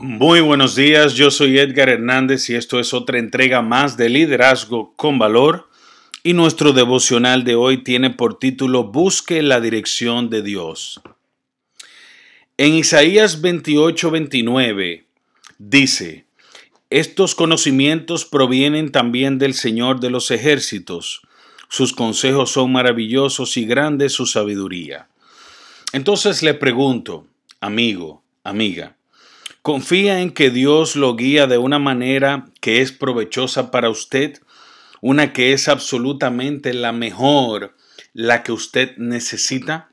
Muy buenos días, yo soy Edgar Hernández y esto es otra entrega más de Liderazgo con Valor y nuestro devocional de hoy tiene por título Busque la dirección de Dios. En Isaías 28-29 dice, Estos conocimientos provienen también del Señor de los ejércitos, sus consejos son maravillosos y grande su sabiduría. Entonces le pregunto, amigo, amiga, Confía en que Dios lo guía de una manera que es provechosa para usted, una que es absolutamente la mejor, la que usted necesita.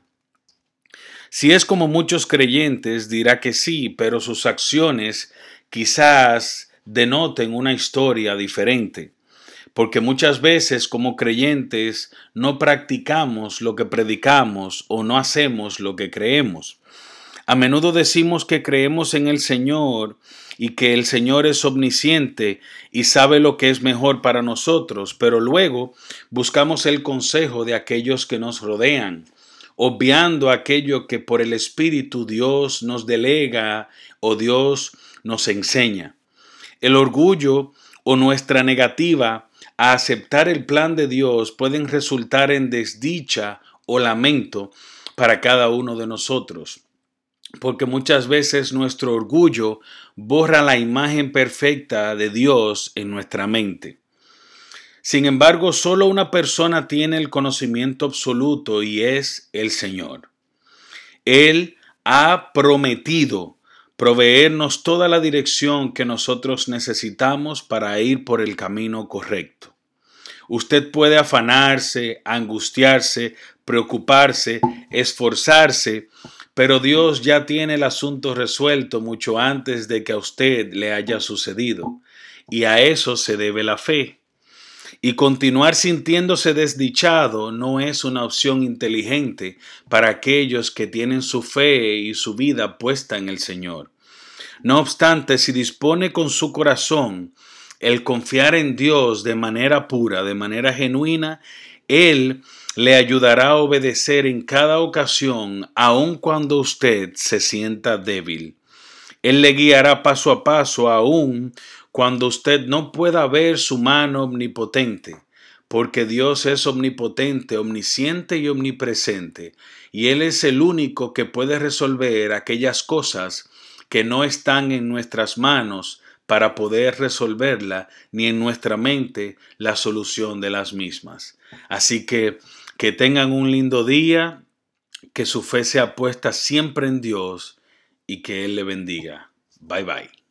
Si es como muchos creyentes, dirá que sí, pero sus acciones quizás denoten una historia diferente, porque muchas veces como creyentes no practicamos lo que predicamos o no hacemos lo que creemos. A menudo decimos que creemos en el Señor y que el Señor es omnisciente y sabe lo que es mejor para nosotros, pero luego buscamos el consejo de aquellos que nos rodean, obviando aquello que por el Espíritu Dios nos delega o Dios nos enseña. El orgullo o nuestra negativa a aceptar el plan de Dios pueden resultar en desdicha o lamento para cada uno de nosotros porque muchas veces nuestro orgullo borra la imagen perfecta de Dios en nuestra mente. Sin embargo, solo una persona tiene el conocimiento absoluto y es el Señor. Él ha prometido proveernos toda la dirección que nosotros necesitamos para ir por el camino correcto. Usted puede afanarse, angustiarse, preocuparse, esforzarse, pero Dios ya tiene el asunto resuelto mucho antes de que a usted le haya sucedido. Y a eso se debe la fe. Y continuar sintiéndose desdichado no es una opción inteligente para aquellos que tienen su fe y su vida puesta en el Señor. No obstante, si dispone con su corazón el confiar en Dios de manera pura, de manera genuina, Él le ayudará a obedecer en cada ocasión, aun cuando usted se sienta débil. Él le guiará paso a paso, aun cuando usted no pueda ver su mano omnipotente, porque Dios es omnipotente, omnisciente y omnipresente, y Él es el único que puede resolver aquellas cosas que no están en nuestras manos para poder resolverla, ni en nuestra mente la solución de las mismas. Así que que tengan un lindo día, que su fe sea puesta siempre en Dios y que Él le bendiga. Bye bye.